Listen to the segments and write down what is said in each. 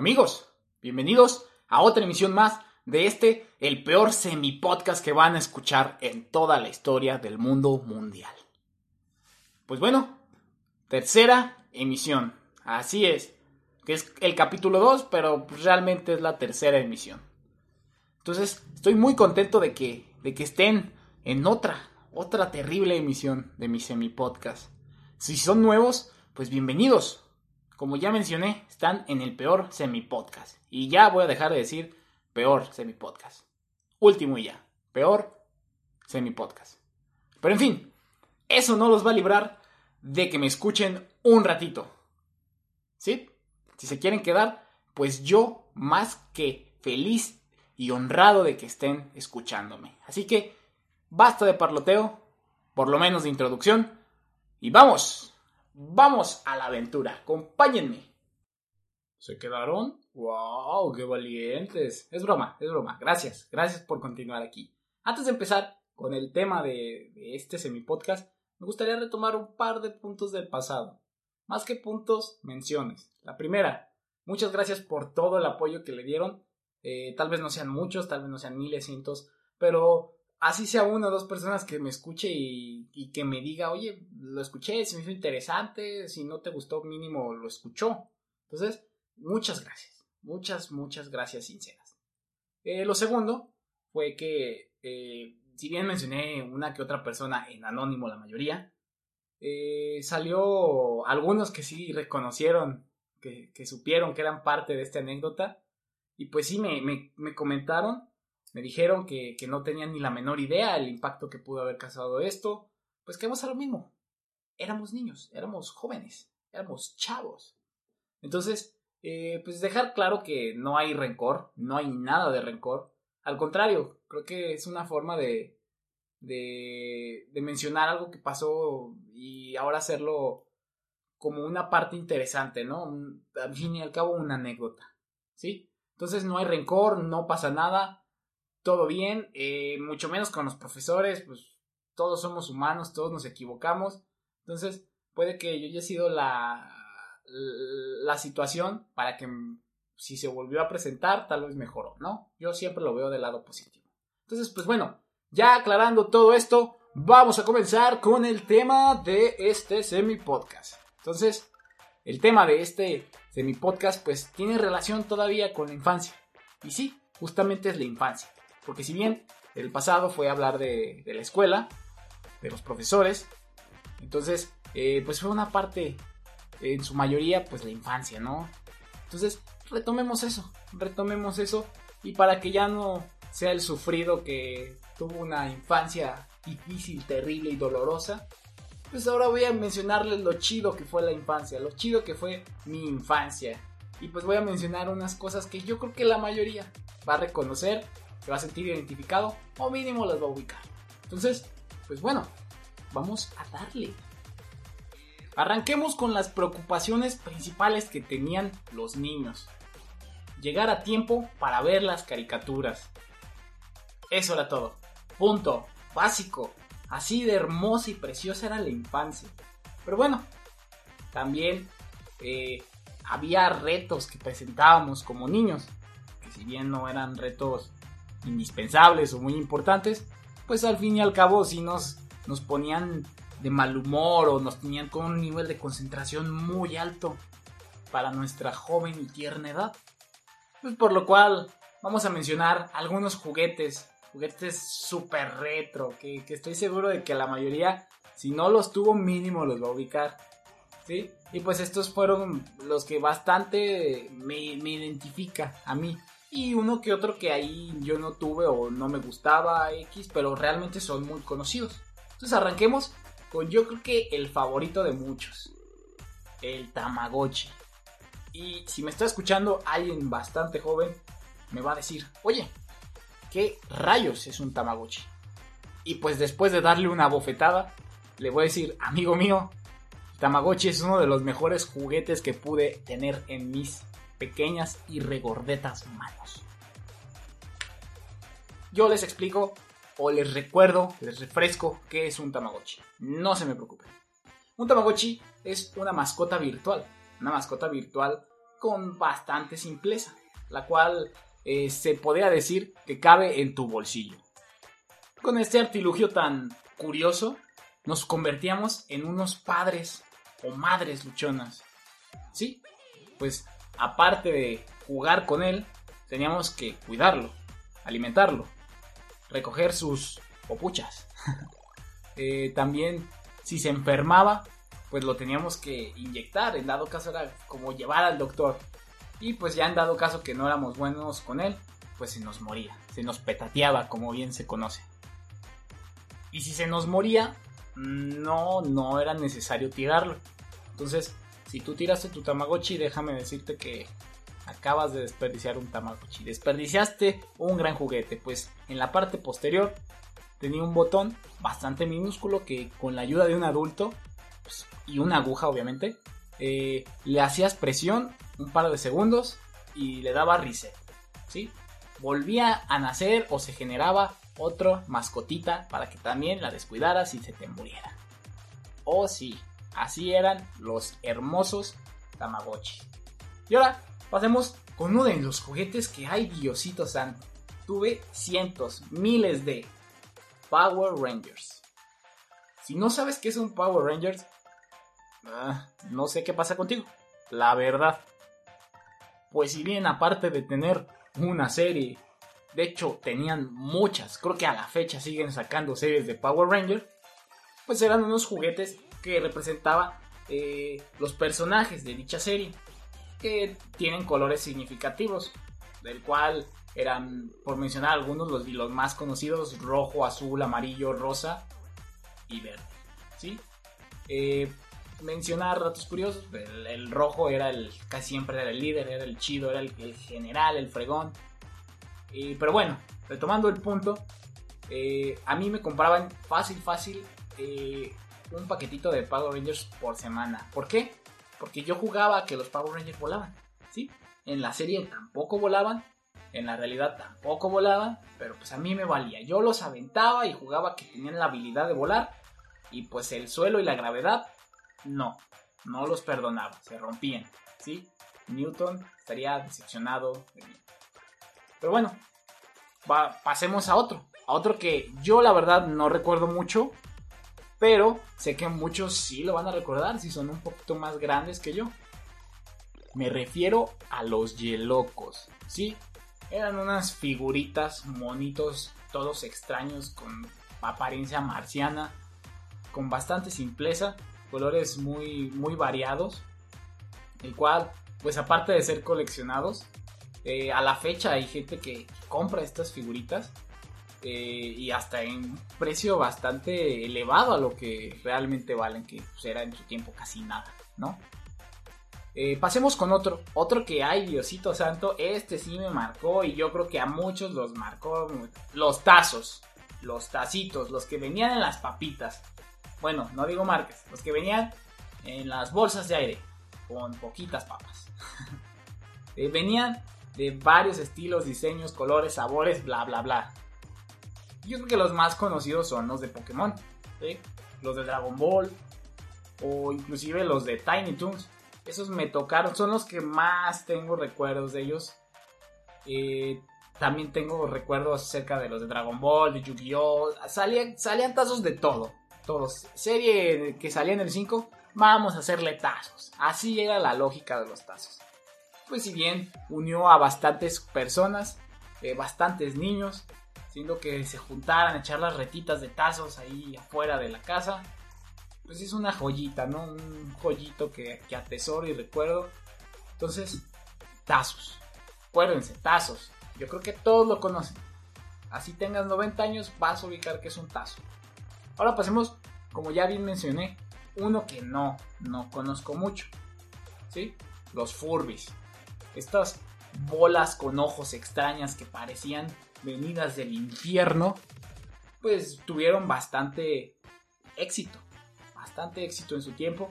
Amigos, bienvenidos a otra emisión más de este, el peor semi-podcast que van a escuchar en toda la historia del mundo mundial. Pues bueno, tercera emisión. Así es, que es el capítulo 2, pero realmente es la tercera emisión. Entonces, estoy muy contento de que, de que estén en otra, otra terrible emisión de mi semi-podcast. Si son nuevos, pues bienvenidos. Como ya mencioné, están en el peor semi-podcast. Y ya voy a dejar de decir peor semi-podcast. Último y ya. Peor semi-podcast. Pero en fin, eso no los va a librar de que me escuchen un ratito. ¿Sí? Si se quieren quedar, pues yo más que feliz y honrado de que estén escuchándome. Así que basta de parloteo, por lo menos de introducción, y vamos, vamos a la aventura, acompáñenme. ¿Se quedaron? ¡Wow! ¡Qué valientes! Es broma, es broma. Gracias, gracias por continuar aquí. Antes de empezar con el tema de, este semi-podcast, me gustaría retomar un par de puntos del pasado. Más que puntos, menciones. La primera, muchas gracias por todo el apoyo que le dieron. Eh, tal vez no sean muchos, tal vez no sean miles, cientos, pero así sea una o dos personas que me escuche y, que me diga, oye, lo escuché, se me hizo interesante, si no te gustó, mínimo lo escuchó. Entonces, muchas gracias, muchas, muchas gracias sinceras. Eh, lo segundo fue que, eh, si bien mencioné una que otra persona en anónimo, la mayoría, eh, salió algunos que sí reconocieron, que, supieron que eran parte de esta anécdota, y pues sí me, me comentaron me dijeron que, que, no tenían ni la menor idea del impacto que pudo haber causado esto. Pues que vamos a lo mismo. Éramos niños, éramos jóvenes, éramos chavos. Entonces, eh, pues dejar claro que no hay rencor, no hay nada de rencor. Al contrario, creo que es una forma de, de, de mencionar algo que pasó y ahora hacerlo como una parte interesante, ¿no? Al fin y al cabo, una anécdota, ¿sí? Entonces no hay rencor, no pasa nada todo bien, eh, mucho menos con los profesores, pues todos somos humanos, todos nos equivocamos, entonces puede que yo haya sido la, la situación para que si se volvió a presentar, tal vez mejoró, ¿no? Yo siempre lo veo del lado positivo. Entonces, pues bueno, ya aclarando todo esto, vamos a comenzar con el tema de este semi-podcast. Entonces, el tema de este semi-podcast, pues tiene relación todavía con la infancia. Y sí, justamente es la infancia. Porque si bien el pasado fue hablar de, la escuela, de los profesores, entonces, eh, pues fue una parte, en su mayoría, pues la infancia, ¿no? Entonces, retomemos eso, retomemos eso, y para que ya no sea el sufrido que tuvo una infancia difícil, terrible y dolorosa, pues ahora voy a mencionarles lo chido que fue la infancia, lo chido que fue mi infancia. Y pues voy a mencionar unas cosas que yo creo que la mayoría va a reconocer se va a sentir identificado o mínimo las va a ubicar. Entonces, pues bueno, vamos a darle. Arranquemos con las preocupaciones principales que tenían los niños. Llegar a tiempo para ver las caricaturas. Eso era todo. Punto. Básico. Así de hermosa y preciosa era la infancia. Pero bueno, también eh, había retos que presentábamos como niños. Que si bien no eran retos indispensables o muy importantes, pues al fin y al cabo si nos, nos ponían de mal humor o nos tenían con un nivel de concentración muy alto para nuestra joven y tierna edad. Pues por lo cual vamos a mencionar algunos juguetes, juguetes super retro, que, que estoy seguro de que la mayoría, si no los tuvo mínimo, los va a ubicar. ¿Sí? Y pues estos fueron los que bastante me, me identifica a mí y uno que otro que ahí yo no tuve o no me gustaba X, pero realmente son muy conocidos. Entonces arranquemos con yo creo que el favorito de muchos, el Tamagotchi. Y si me está escuchando alguien bastante joven, me va a decir, oye, ¿qué rayos es un Tamagotchi? Y pues después de darle una bofetada, le voy a decir, amigo mío, Tamagotchi es uno de los mejores juguetes que pude tener en mis pequeñas y regordetas manos. Yo les explico o les recuerdo, les refresco qué es un Tamagotchi. No se me preocupen. Un Tamagotchi es una mascota virtual. Una mascota virtual con bastante simpleza, la cual eh, se podría decir que cabe en tu bolsillo. Con este artilugio tan curioso, nos convertíamos en unos padres o madres luchonas. Sí, pues aparte de jugar con él, teníamos que cuidarlo, alimentarlo, recoger sus popuchas. Eh, también, si se enfermaba, pues lo teníamos que inyectar. En dado caso era como llevar al doctor. Y pues ya en dado caso que no éramos buenos con él, pues se nos moría, se nos petateaba, como bien se conoce. Y si se nos moría, no, no era necesario tirarlo. Entonces, si tú tiraste tu Tamagotchi, déjame decirte que acabas de desperdiciar un Tamagotchi. Desperdiciaste un gran juguete, pues en la parte posterior tenía un botón bastante minúsculo que con la ayuda de un adulto pues, y una aguja obviamente, eh, le hacías presión un par de segundos y le daba reset. ¿sí? Volvía a nacer o se generaba otro mascotita para que también la descuidaras y se te muriera. Oh sí, así eran los hermosos Tamagotchi. Y ahora pasemos con uno de los juguetes que hay Diosito Santo. Tuve cientos, miles de Power Rangers. Si no sabes qué es un Power Rangers, ah, no sé qué pasa contigo. La verdad. Pues si bien aparte de tener una serie, de hecho tenían muchas, creo que a la fecha siguen sacando series de Power Rangers, pues eran unos juguetes que representaban eh, los personajes de dicha serie, que tienen colores significativos, del cual eran, por mencionar algunos, los, los más conocidos, rojo, azul, amarillo, rosa y verde. ¿sí? Eh, mencionar datos curiosos, el, rojo era el, casi siempre era el líder, era el chido, era el, general, el fregón. pero bueno, retomando el punto, eh, a mí me compraban fácil, fácil un paquetito de Power Rangers por semana. ¿Por qué? Porque yo jugaba que los Power Rangers volaban, ¿sí? En la serie tampoco volaban, en la realidad tampoco volaban, pero pues a mí me valía. Yo los aventaba y jugaba que tenían la habilidad de volar y pues el suelo y la gravedad no, no los perdonaba, se rompían, ¿sí? Newton estaría decepcionado de mí. Pero bueno, pasemos a otro, a otro que yo la verdad no recuerdo mucho, pero sé que muchos sí lo van a recordar si son un poquito más grandes que yo. Me refiero a los Yelocos, ¿sí? Eran unas figuritas, monitos, todos extraños, con apariencia marciana, con bastante simpleza, colores muy, muy variados, el cual, pues aparte de ser coleccionados, eh, a la fecha hay gente que compra estas figuritas eh, y hasta en precio bastante elevado a lo que realmente valen, que pues, era en su tiempo casi nada, ¿no? Eh, pasemos con otro, otro que hay, Diosito Santo, este sí me marcó y yo creo que a muchos los marcó, los tazos, los tacitos, los que venían en las papitas. Bueno, no digo marcas, los que venían en las bolsas de aire, con poquitas papas. Eh, venían de varios estilos, diseños, colores, sabores, bla, bla, bla. Yo creo que los más conocidos son los de Pokémon, los de Dragon Ball, o inclusive los de Tiny Toons esos me tocaron, son los que más tengo recuerdos de ellos. Eh, también tengo recuerdos acerca de los de Dragon Ball, de Yu-Gi-Oh! Salían, salían tazos de todo. Todos. Serie que salía en el 5, vamos a hacerle tazos. Así era la lógica de los tazos. Pues si bien unió a bastantes personas, eh, bastantes niños, siendo que se juntaran a echar las retitas de tazos ahí afuera de la casa pues es una joyita, ¿no? Un joyito que, que atesoro y recuerdo. Entonces, tazos. Acuérdense, tazos. Yo creo que todos lo conocen. Así tengas 90 años, vas a ubicar que es un tazo. Ahora pasemos, como ya bien mencioné, uno que no, no conozco mucho. ¿Sí? Los Furbis. Estas bolas con ojos extrañas que parecían venidas del infierno, pues tuvieron bastante éxito bastante éxito en su tiempo.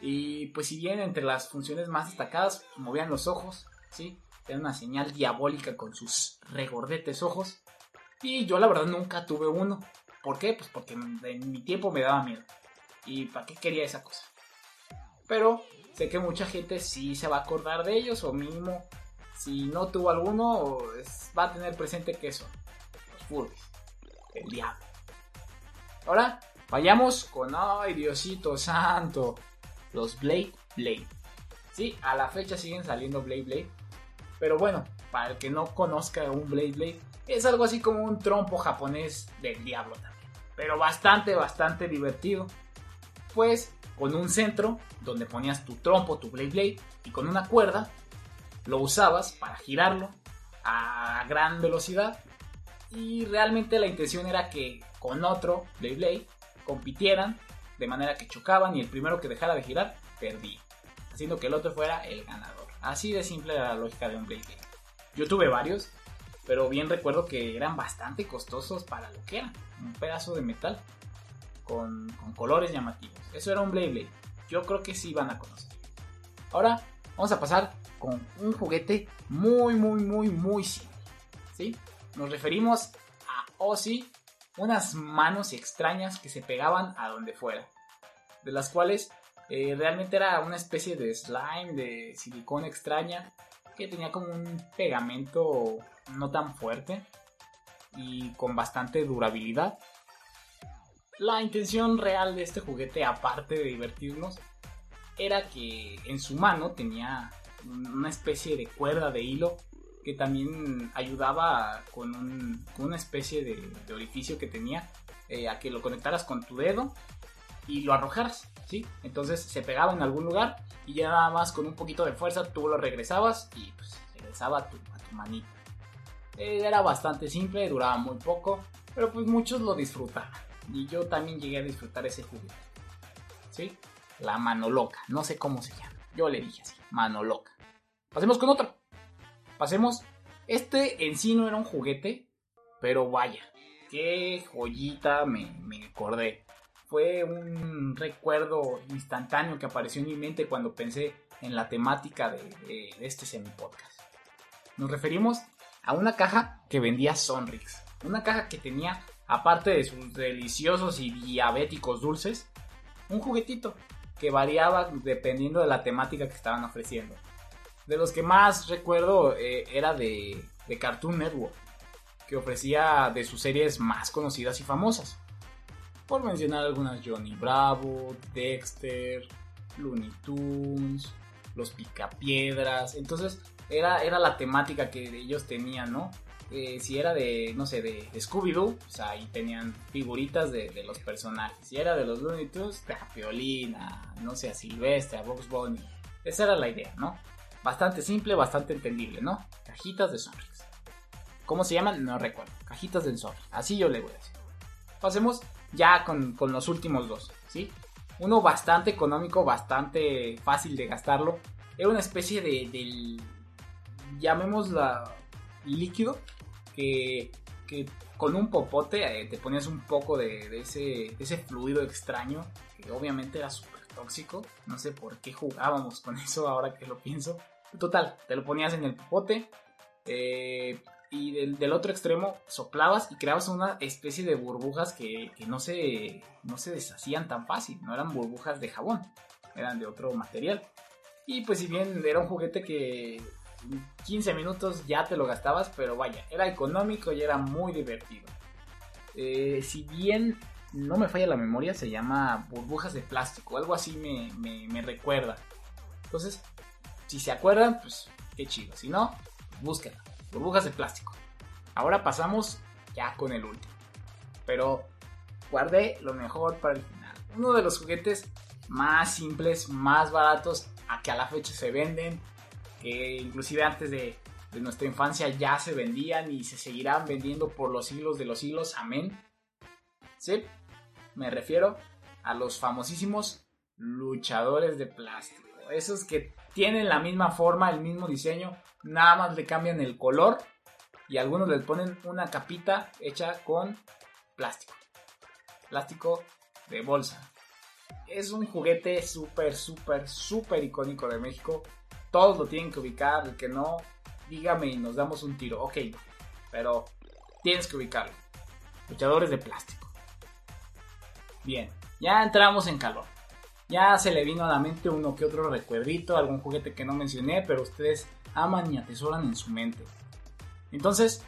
Y pues si bien entre las funciones más destacadas pues, movían los ojos, ¿sí? Era una señal diabólica con sus regordetes ojos. Y yo la verdad nunca tuve uno. ¿Por qué? Pues porque en mi tiempo me daba miedo. ¿Y para qué quería esa cosa? Pero sé que mucha gente sí se va a acordar de ellos, o mínimo, si no tuvo alguno, va a tener presente que son los Furbies, el diablo. Ahora, vayamos con, ay Diosito santo, los Blade Blade. Sí, a la fecha siguen saliendo Blade Blade. Pero bueno, para el que no conozca un Blade Blade, es algo así como un trompo japonés del diablo también. Pero bastante, bastante divertido. Pues con un centro donde ponías tu trompo, tu Blade Blade, y con una cuerda lo usabas para girarlo a gran velocidad. Y realmente la intención era que con otro Blade Blade compitieran de manera que chocaban y el primero que dejara de girar perdía, haciendo que el otro fuera el ganador. Así de simple era la lógica de un Blade Blade. Yo tuve varios, pero bien recuerdo que eran bastante costosos para lo que era, un pedazo de metal con, colores llamativos. Eso era un Blade Blade. Yo creo que sí van a conocer. Ahora vamos a pasar con un juguete muy, muy, muy, muy simple. ¿sí? Nos referimos a Ozzy, unas manos extrañas que se pegaban a donde fuera, de las cuales eh, realmente era una especie de slime, de silicona extraña, que tenía como un pegamento no tan fuerte y con bastante durabilidad. La intención real de este juguete, aparte de divertirnos, era que en su mano tenía una especie de cuerda de hilo que también ayudaba con, una especie de, orificio que tenía eh, a que lo conectaras con tu dedo y lo arrojaras, ¿sí? Entonces se pegaba en algún lugar y ya nada más con un poquito de fuerza tú lo regresabas y pues regresaba a tu, manita. Eh, era bastante simple, duraba muy poco, pero pues muchos lo disfrutaban. Y yo también llegué a disfrutar ese juguete. ¿Sí? La mano loca, no sé cómo se llama. Yo le dije así, mano loca. Pasemos con otro. Pasemos. Este en sí no era un juguete, pero vaya, qué joyita me, me acordé fue un recuerdo instantáneo que apareció en mi mente cuando pensé en la temática de, este semi-podcast. Nos referimos a una caja que vendía Sonrix. Una caja que tenía, aparte de sus deliciosos y diabéticos dulces, un juguetito que variaba dependiendo de la temática que estaban ofreciendo. De los que más recuerdo eh, era de, de Cartoon Network, que ofrecía de sus series más conocidas y famosas. Por mencionar algunas, Johnny Bravo, Dexter, Looney Tunes, Los Picapiedras. Entonces, era, era la temática que ellos tenían, ¿no? Eh, si era de, no sé, de, Scooby-Doo, pues ahí tenían figuritas de, los personajes. Si era de los Looney Tunes, a Piolina, no sé, a Silvestre, a Box Bunny. Esa era la idea, ¿no? Bastante simple, bastante entendible, ¿no? Cajitas de Sonrix. ¿Cómo se llaman? No recuerdo. Cajitas de Sonrix. Así yo le voy a decir. Pasemos ya con, los últimos dos, ¿sí? Uno bastante económico, bastante fácil de gastarlo. Era una especie de, del, llamémosla líquido, que, con un popote eh, te ponías un poco de, ese, fluido extraño, que obviamente era súper tóxico. No sé por qué jugábamos con eso ahora que lo pienso. Total, te lo ponías en el popote. Eh, y del, otro extremo soplabas y creabas una especie de burbujas que, no, se, no se deshacían tan fácil, no eran burbujas de jabón, eran de otro material. Y pues si bien era un juguete que 15 minutos ya te lo gastabas, pero vaya, era económico y era muy divertido. Eh, si bien no me falla la memoria, se llama burbujas de plástico, algo así me, me recuerda. Entonces, si se acuerdan, pues qué chido, si no, búsquenla burbujas de plástico. Ahora pasamos ya con el último. Pero guardé lo mejor para el final. Uno de los juguetes más simples, más baratos, a que a la fecha se venden, que inclusive antes de, nuestra infancia ya se vendían y se seguirán vendiendo por los siglos de los siglos. Amén. Sí, me refiero a los famosísimos luchadores de plástico. Esos que tienen la misma forma, el mismo diseño, nada más le cambian el color y algunos les ponen una capita hecha con plástico. Plástico de bolsa. Es un juguete súper, súper, súper icónico de México. Todos lo tienen que ubicar. El que no, dígame y nos damos un tiro. Ok, pero tienes que ubicarlo. Luchadores de plástico. Bien, ya entramos en calor. Ya se le vino a la mente uno que otro recuerdito, algún juguete que no mencioné, pero ustedes aman y atesoran en su mente. Entonces,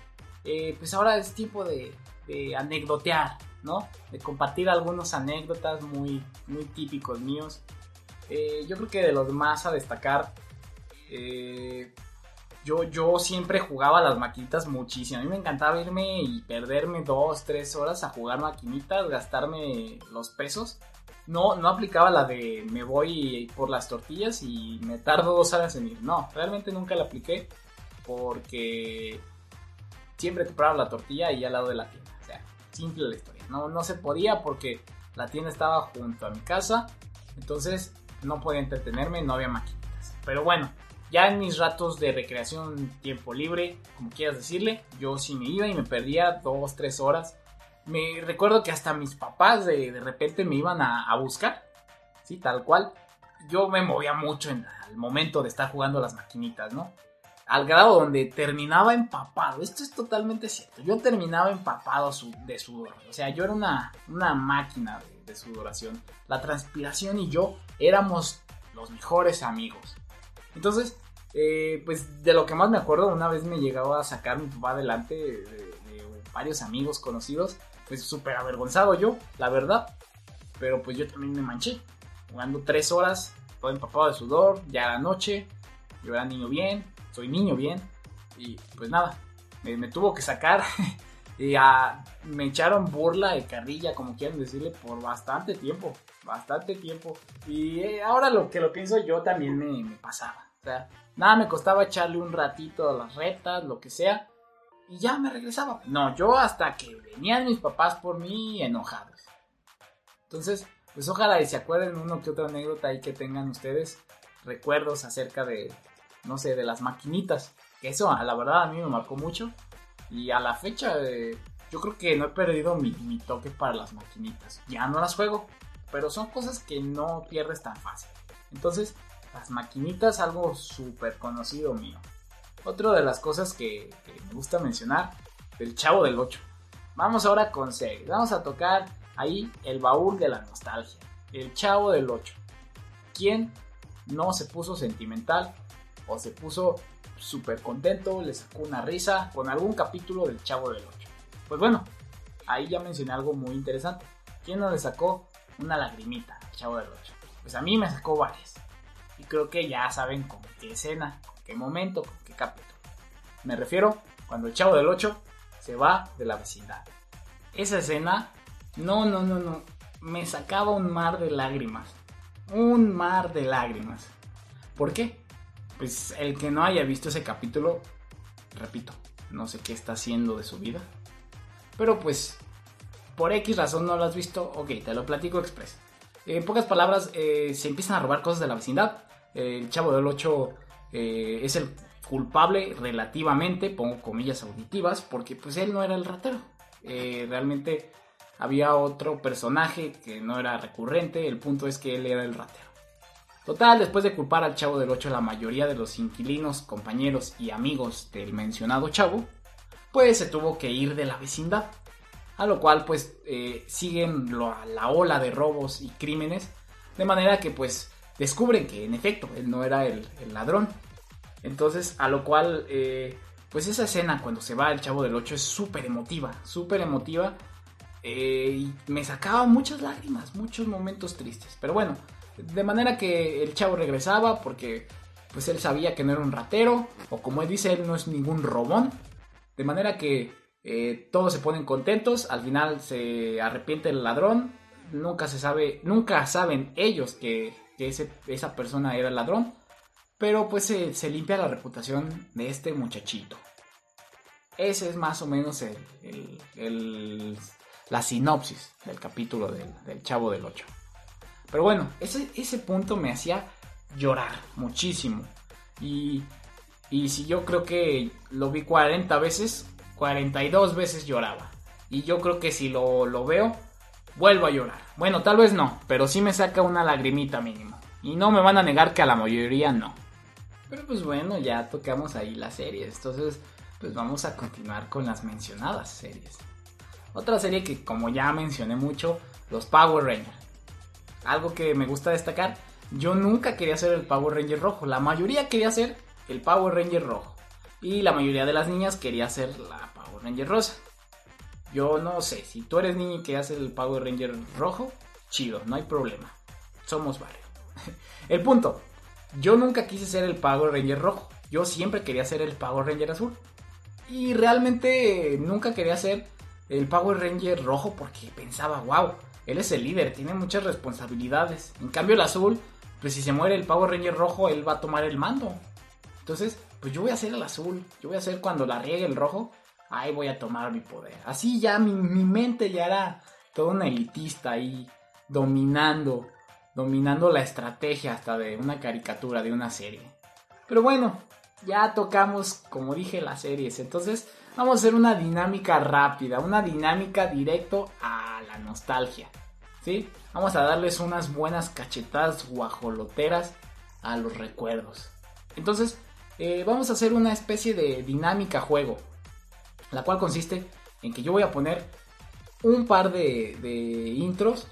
eh, pues ahora es tiempo de, de, anecdotear, ¿no? De compartir algunas anécdotas muy, muy típicos míos. Eh, yo creo que de los más a destacar, eh, yo, yo siempre jugaba las maquinitas muchísimo. A mí me encantaba irme y perderme dos, tres horas a jugar maquinitas, gastarme los pesos no, no aplicaba la de me voy por las tortillas y me tardo dos horas en ir. No, realmente nunca la apliqué porque siempre compraba la tortilla ahí al lado de la tienda. O sea, simple la historia. No, no se podía porque la tienda estaba junto a mi casa. Entonces no podía entretenerme, no había maquinitas. Pero bueno, ya en mis ratos de recreación, tiempo libre, como quieras decirle, yo sí me iba y me perdía dos, tres horas me recuerdo que hasta mis papás de, repente me iban a, buscar, sí, tal cual. Yo me movía mucho en el momento de estar jugando las maquinitas, ¿no? Al grado donde terminaba empapado. Esto es totalmente cierto. Yo terminaba empapado de sudor. O sea, yo era una, una máquina de, sudoración. La transpiración y yo éramos los mejores amigos. Entonces, eh, pues de lo que más me acuerdo, una vez me llegaba a sacar mi papá adelante de, varios amigos conocidos pues súper avergonzado yo, la verdad. Pero pues yo también me manché. Jugando tres horas, todo empapado de sudor, ya era noche. Yo era niño bien, soy niño bien. Y pues nada, me, tuvo que sacar. y me echaron burla y carrilla, como quieran decirle, por bastante tiempo. Bastante tiempo. Y eh, ahora lo que lo pienso yo también me, pasaba. O sea, nada me costaba echarle un ratito a las retas, lo que sea y ya me regresaba. No, yo hasta que venían mis papás por mí enojados. Entonces, pues ojalá y se acuerden uno que otra anécdota ahí que tengan ustedes, recuerdos acerca de, no sé, de las maquinitas. Eso, a la verdad, a mí me marcó mucho. Y a la fecha, eh, yo creo que no he perdido mi, toque para las maquinitas. Ya no las juego, pero son cosas que no pierdes tan fácil. Entonces, las maquinitas, algo súper conocido mío. Otra de las cosas que, me gusta mencionar, el Chavo del 8. Vamos ahora con series. Vamos a tocar ahí el baúl de la nostalgia. El Chavo del 8. ¿Quién no se puso sentimental o se puso súper contento, le sacó una risa con algún capítulo del Chavo del 8? Pues bueno, ahí ya mencioné algo muy interesante. ¿Quién no le sacó una lagrimita al Chavo del 8? Pues a mí me sacó varias. Y creo que ya saben con qué escena, con qué momento, con qué capítulo. Me refiero cuando el chavo del 8 se va de la vecindad. Esa escena, no, no, no, no, me sacaba un mar de lágrimas. Un mar de lágrimas. ¿Por qué? Pues el que no haya visto ese capítulo, repito, no sé qué está haciendo de su vida. Pero pues, por X razón no lo has visto, ok, te lo platico express. En pocas palabras, eh, se empiezan a robar cosas de la vecindad. El chavo del 8 eh, es el culpable relativamente, pongo comillas auditivas, porque pues él no era el ratero. Eh, realmente había otro personaje que no era recurrente, el punto es que él era el ratero. Total, después de culpar al chavo del 8 la mayoría de los inquilinos, compañeros y amigos del mencionado chavo, pues se tuvo que ir de la vecindad. A lo cual pues eh, siguen la ola de robos y crímenes, de manera que pues descubren que en efecto él no era el ladrón, entonces, a lo cual, eh, pues esa escena cuando se va el chavo del 8 es súper emotiva, súper emotiva. Eh, y me sacaba muchas lágrimas, muchos momentos tristes. Pero bueno, de manera que el chavo regresaba porque pues él sabía que no era un ratero, o como él dice, él no es ningún robón. De manera que eh, todos se ponen contentos, al final se arrepiente el ladrón, nunca se sabe, nunca saben ellos que, esa persona era el ladrón. Pero pues se, limpia la reputación de este muchachito. Ese es más o menos el, la sinopsis del capítulo del, Chavo del 8. Pero bueno, ese, ese punto me hacía llorar muchísimo. Y, y si yo creo que lo vi 40 veces, 42 veces lloraba. Y yo creo que si lo, lo veo, vuelvo a llorar. Bueno, tal vez no, pero sí me saca una lagrimita mínimo. Y no me van a negar que a la mayoría no. Pero pues bueno, ya tocamos ahí las series. Entonces, pues vamos a continuar con las mencionadas series. Otra serie que como ya mencioné mucho, los Power Rangers. Algo que me gusta destacar, yo nunca quería ser el Power Ranger rojo. La mayoría quería ser el Power Ranger rojo. Y la mayoría de las niñas quería ser la Power Ranger rosa. Yo no sé, si tú eres niña y querías ser el Power Ranger rojo, chido, no hay problema. Somos varios. el punto, yo nunca quise ser el Power Ranger rojo. Yo siempre quería ser el Power Ranger azul. Y realmente nunca quería ser el Power Ranger rojo porque pensaba, wow, él es el líder, tiene muchas responsabilidades. En cambio el azul, pues si se muere el Power Ranger rojo, él va a tomar el mando. Entonces, pues yo voy a ser el azul, yo voy a ser cuando la riegue el rojo, ahí voy a tomar mi poder. Así ya mi, mi mente ya era toda una elitista ahí, dominando, dominando la estrategia hasta de una caricatura, de una serie. Pero bueno, ya tocamos, como dije, las series. Entonces, vamos a hacer una dinámica rápida, una dinámica directo a la nostalgia. ¿Sí? Vamos a darles unas buenas cachetadas guajoloteras a los recuerdos. Entonces, eh, vamos a hacer una especie de dinámica juego, la cual consiste en que yo voy a poner un par de, intros,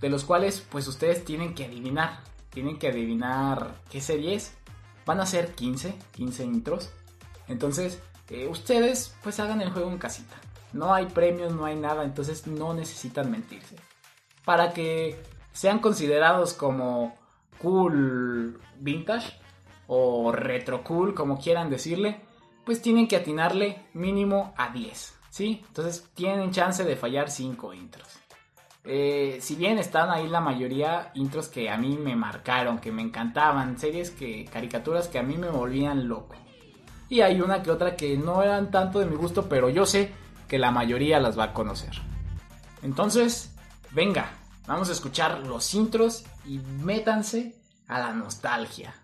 de los cuales pues ustedes tienen que adivinar, tienen que adivinar qué serie es. Van a ser 15, 15 intros. Entonces, eh, ustedes pues hagan el juego en casita. No hay premios, no hay nada, entonces no necesitan mentirse. Para que sean considerados como cool vintage, o retro cool, como quieran decirle, pues tienen que atinarle mínimo a 10, ¿sí? Entonces tienen chance de fallar 5 intros. Eh, si bien están ahí la mayoría intros que a mí me marcaron, que me encantaban, series que, caricaturas que a mí me volvían loco. Y hay una que otra que no eran tanto de mi gusto, pero yo sé que la mayoría las va a conocer. Entonces, venga, vamos a escuchar los intros y métanse a la nostalgia.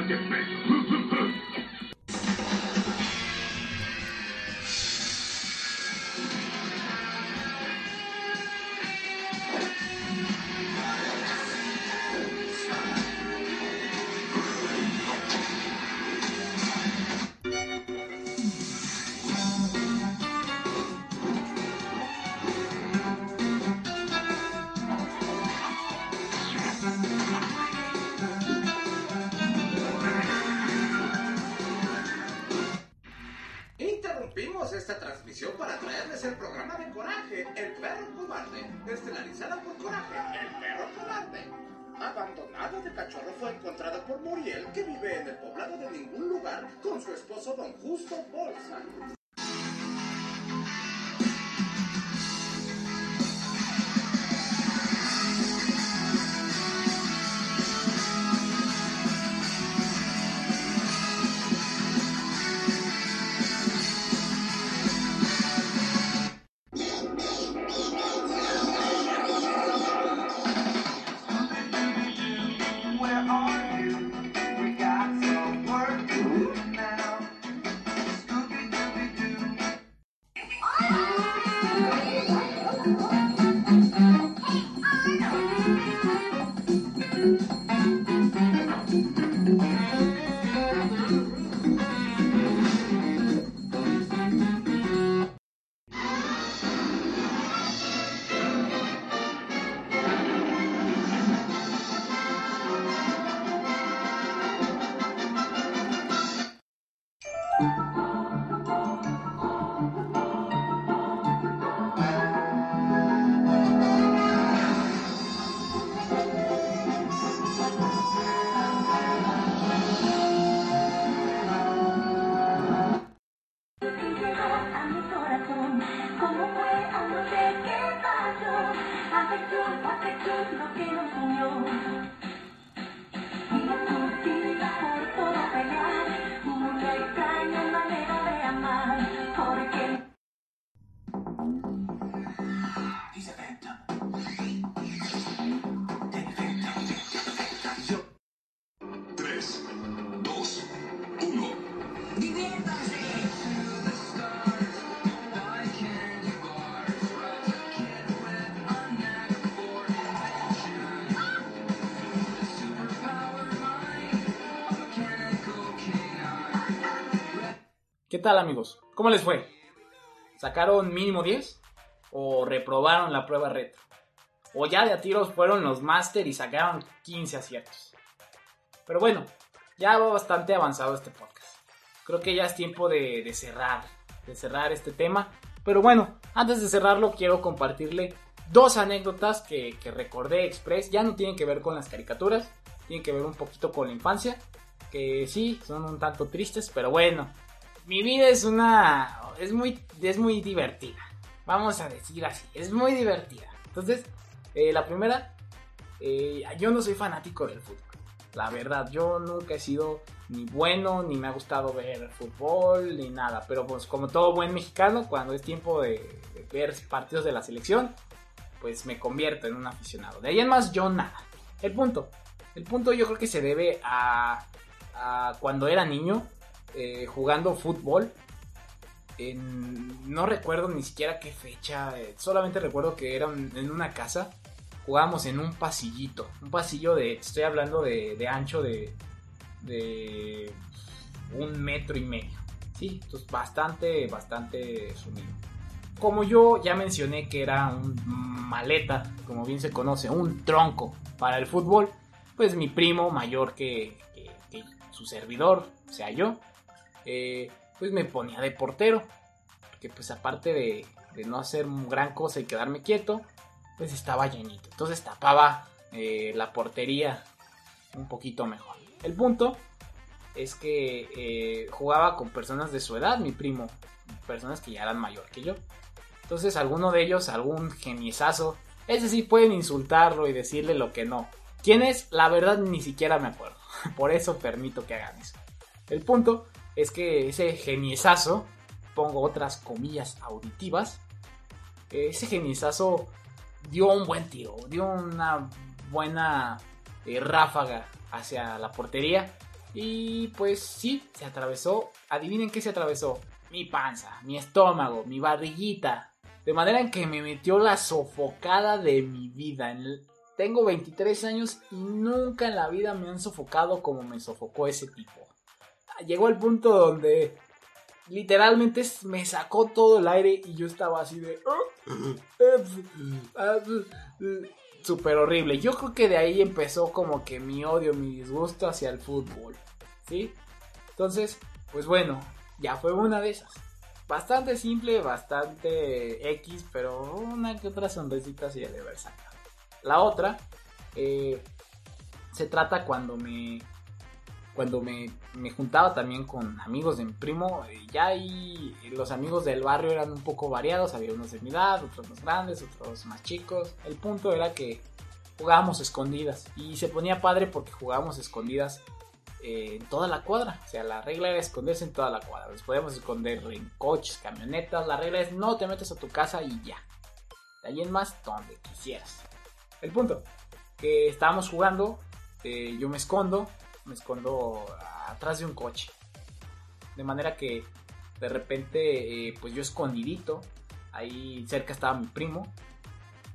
look at me. Abandonada de cachorro fue encontrada por Muriel, que vive en el poblado de ningún lugar, con su esposo Don Justo Bolsa. looking tal amigos? ¿Cómo les fue? ¿Sacaron mínimo 10? ¿O reprobaron la prueba retro? ¿O ya de a tiros fueron los máster y sacaron 15 aciertos? Pero bueno, ya va bastante avanzado este podcast. Creo que ya es tiempo de, cerrar, de cerrar este tema. Pero bueno, antes de cerrarlo quiero compartirle dos anécdotas que, que recordé express. Ya no tienen que ver con las caricaturas, tienen que ver un poquito con la infancia. Que sí, son un tanto tristes, pero bueno. Mi vida es una... es muy, es muy divertida. Vamos a decir así, es muy divertida. Entonces, eh, la primera, eh, yo no soy fanático del fútbol. La verdad, yo nunca he sido ni bueno, ni me ha gustado ver fútbol, ni nada. Pero pues como todo buen mexicano, cuando es tiempo de, de ver partidos de la selección, pues me convierto en un aficionado. De ahí en más, yo nada. El punto. El punto yo creo que se debe a, a cuando era niño, eh, jugando fútbol. En- no recuerdo ni siquiera qué fecha, eh, solamente recuerdo que era en una casa. Jugábamos en un pasillito, un pasillo de, estoy hablando de, ancho de, de un metro y medio. Sí, entonces bastante, bastante sumido. Como yo ya mencioné que era un maleta, como bien se conoce, un tronco para el fútbol, pues mi primo mayor que, que- que su servidor, o sea yo, pues me ponía de portero. Porque pues aparte de, de no hacer gran cosa y quedarme quieto, pues estaba llenito. Entonces tapaba eh, la portería un poquito mejor. El punto es que eh, jugaba con personas de su edad, mi primo, personas que ya eran mayor que yo. Entonces alguno de ellos, algún geniesazo, ese sí pueden insultarlo y decirle lo que no. ¿Quién es? La verdad ni siquiera me acuerdo. Por eso permito que hagan eso. El punto es que ese geniesazo, pongo otras comillas auditivas, ese geniesazo dio un buen tiro, dio una buena eh, ráfaga hacia la portería y pues sí, se atravesó. Adivinen qué se atravesó. Mi panza, mi estómago, mi barriguita. De manera en que me metió la sofocada de mi vida. Tengo 23 años y nunca en la vida me han sofocado como me sofocó ese tipo. Llegó al punto donde literalmente me sacó todo el aire y yo estaba así de... Súper horrible. Yo creo que de ahí empezó como que mi odio, mi disgusto hacia el fútbol. ¿Sí? Entonces, pues bueno, ya fue una de esas. Bastante simple, bastante X, pero una que otra sonrisita sí de haber sacado. La otra eh, se trata cuando me cuando me, me juntaba también con amigos de mi primo, eh, ya ahí los amigos del barrio eran un poco variados, había unos de mi edad, otros más grandes, otros más chicos. El punto era que jugábamos escondidas y se ponía padre porque jugábamos escondidas eh, en toda la cuadra. O sea, la regla era esconderse en toda la cuadra. Nos podíamos esconder en coches, camionetas. La regla es no te metes a tu casa y ya. De ahí en más, donde quisieras. El punto, que estábamos jugando, eh, yo me escondo, me escondo atrás de un coche. De manera que de repente, eh, pues yo escondidito, ahí cerca estaba mi primo,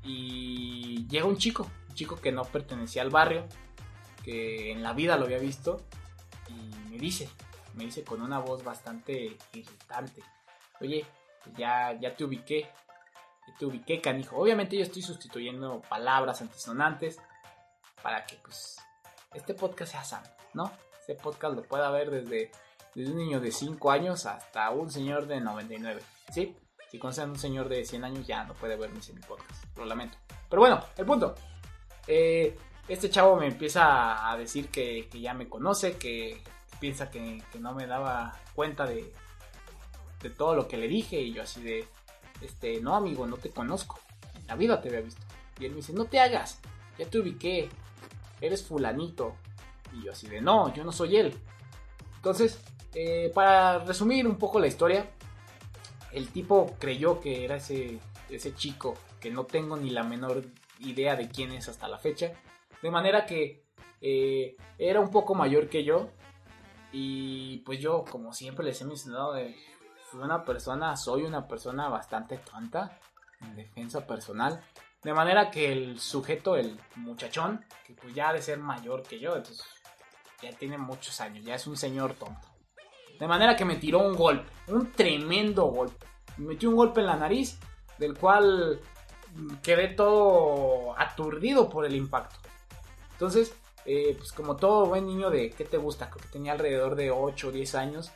y llega un chico, un chico que no pertenecía al barrio, que en la vida lo había visto, y me dice, me dice con una voz bastante irritante, oye, ya, ya te ubiqué, ya te ubiqué, canijo. Obviamente yo estoy sustituyendo palabras antisonantes para que pues este podcast sea sano, ¿no? Este podcast lo pueda ver desde, un niño de 5 años hasta un señor de 99, ¿sí? Si conocen a un señor de 100 años ya no puede ver mi podcast, lo lamento. Pero bueno, el punto. Eh, este chavo me empieza a decir que, ya me conoce, que, que piensa que, que no me daba cuenta de, de todo lo que le dije y yo así de, este, no amigo, no te conozco, en la vida te había visto. Y él me dice, no te hagas, ya te ubiqué, eres fulanito. Y yo así de, no, yo no soy él. Entonces, eh, para resumir un poco la historia, el tipo creyó que era ese, ese chico que no tengo ni la menor idea de quién es hasta la fecha. De manera que eh, era un poco mayor que yo. Y pues yo, como siempre les he mencionado, eh, fui una persona, soy una persona bastante tonta en defensa personal. De manera que el sujeto, el muchachón, que pues ya ha de ser mayor que yo, entonces ya tiene muchos años, ya es un señor tonto. De manera que me tiró un golpe, un tremendo golpe. Me metió un golpe en la nariz, del cual mm, quedé todo aturdido por el impacto. Entonces, eh, pues como todo buen niño de, ¿qué te gusta? Creo que tenía alrededor de 8 o 10 años.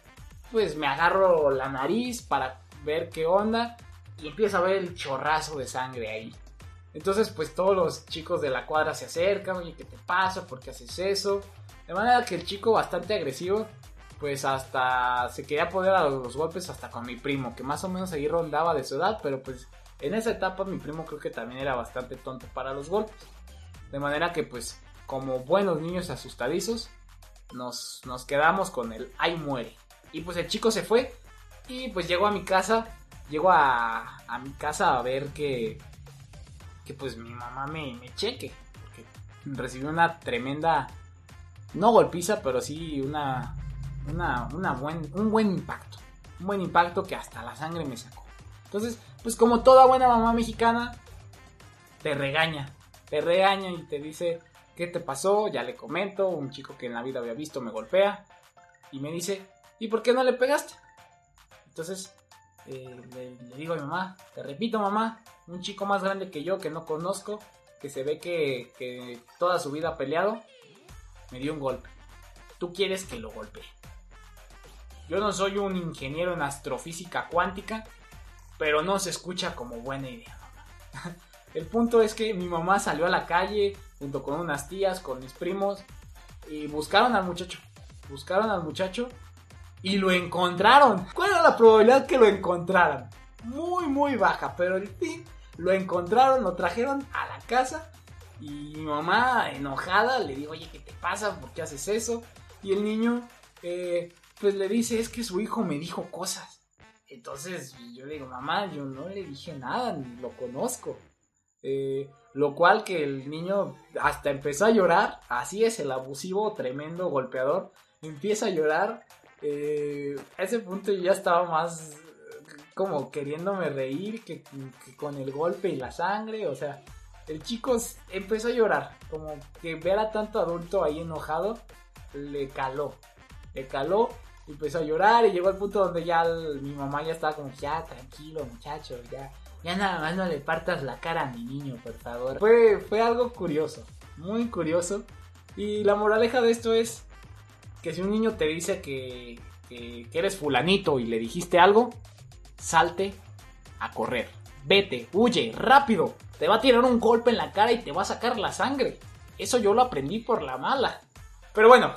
Pues me agarro la nariz para ver qué onda y empiezo a ver el chorrazo de sangre ahí. Entonces, pues todos los chicos de la cuadra se acercan, oye, ¿qué te pasa? ¿Por qué haces eso? De manera que el chico bastante agresivo, pues hasta se quería poner a los golpes hasta con mi primo, que más o menos ahí rondaba de su edad, pero pues en esa etapa mi primo creo que también era bastante tonto para los golpes. De manera que pues como buenos niños asustadizos, nos, nos quedamos con el ay muere. Y pues el chico se fue y pues llegó a mi casa, llegó a, a mi casa a ver que, que pues mi mamá me, me cheque. Porque recibió una tremenda, no golpiza, pero sí una, una, buen, un buen impacto. Un buen impacto que hasta la sangre me sacó. Entonces, pues como toda buena mamá mexicana, te regaña. Te regaña y te dice, ¿qué te pasó? Ya le comento, un chico que en la vida había visto me golpea. Y me dice, ¿y por qué no le pegaste? Entonces, eh, le, le digo a mi mamá, te repito mamá, un chico más grande que yo que no conozco, que se ve que, que toda su vida ha peleado, me dio un golpe. Tú quieres que lo golpee. Yo no soy un ingeniero en astrofísica cuántica, pero no se escucha como buena idea. El punto es que mi mamá salió a la calle junto con unas tías, con mis primos, y buscaron al muchacho. Buscaron al muchacho y lo encontraron. ¿Cuál era la probabilidad que lo encontraran? Muy, muy baja, pero al fin lo encontraron, lo trajeron a la casa y mi mamá enojada le dijo, oye, ¿qué te pasa? ¿Por qué haces eso? Y el niño, eh, pues le dice, es que su hijo me dijo cosas. Entonces yo le digo, mamá, yo no le dije nada, ni lo conozco. Eh, lo cual que el niño hasta empezó a llorar, así es el abusivo, tremendo golpeador, empieza a llorar. eh, a ese punto ya estaba más eh, como queriéndome reír que, que con el golpe y la sangre, o sea, el chico empezó a llorar, como que ver a tanto adulto ahí enojado, le caló, le caló, empezó a llorar y llegó al punto donde ya mi mamá ya estaba como, ya tranquilo muchacho, ya, ya nada más no le partas la cara a mi niño, por favor. Fue, fue algo curioso, muy curioso, y la moraleja de esto es que si un niño te dice que, que eres fulanito y le dijiste algo, salte a correr. Vete, huye, rápido. Te va a tirar un golpe en la cara y te va a sacar la sangre. Eso yo lo aprendí por la mala. Pero bueno,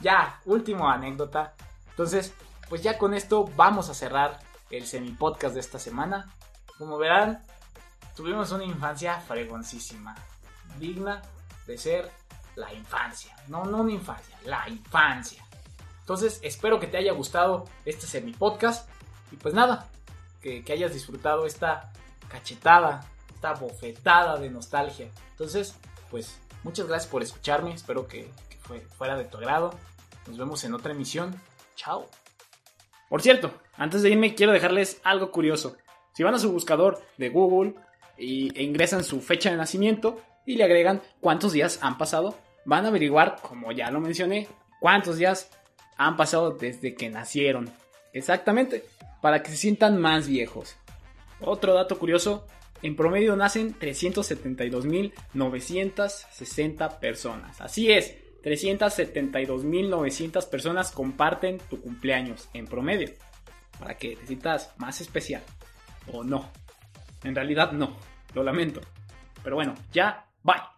ya, última anécdota. Entonces, pues ya con esto vamos a cerrar el semi podcast de esta semana. Como verán, tuvimos una infancia fregoncísima. Digna de ser la infancia. No, no una infancia, la infancia. Entonces, espero que te haya gustado este semi podcast. Y pues nada, que hayas disfrutado esta cachetada, esta bofetada de nostalgia. Entonces, pues muchas gracias por escucharme. Espero que, fue, fuera de tu agrado. Nos vemos en otra emisión. Chao. Por cierto, antes de irme quiero dejarles algo curioso. Si van a su buscador de Google y, e ingresan su fecha de nacimiento y le agregan cuántos días han pasado, van a averiguar, como ya lo mencioné, cuántos días han pasado desde que nacieron. Exactamente, para que se sientan más viejos. Otro dato curioso, en promedio nacen 372.960 personas. Así es, 372.900 personas comparten tu cumpleaños en promedio. Para que te sientas más especial. O no. En realidad no. Lo lamento. Pero bueno, ya, bye.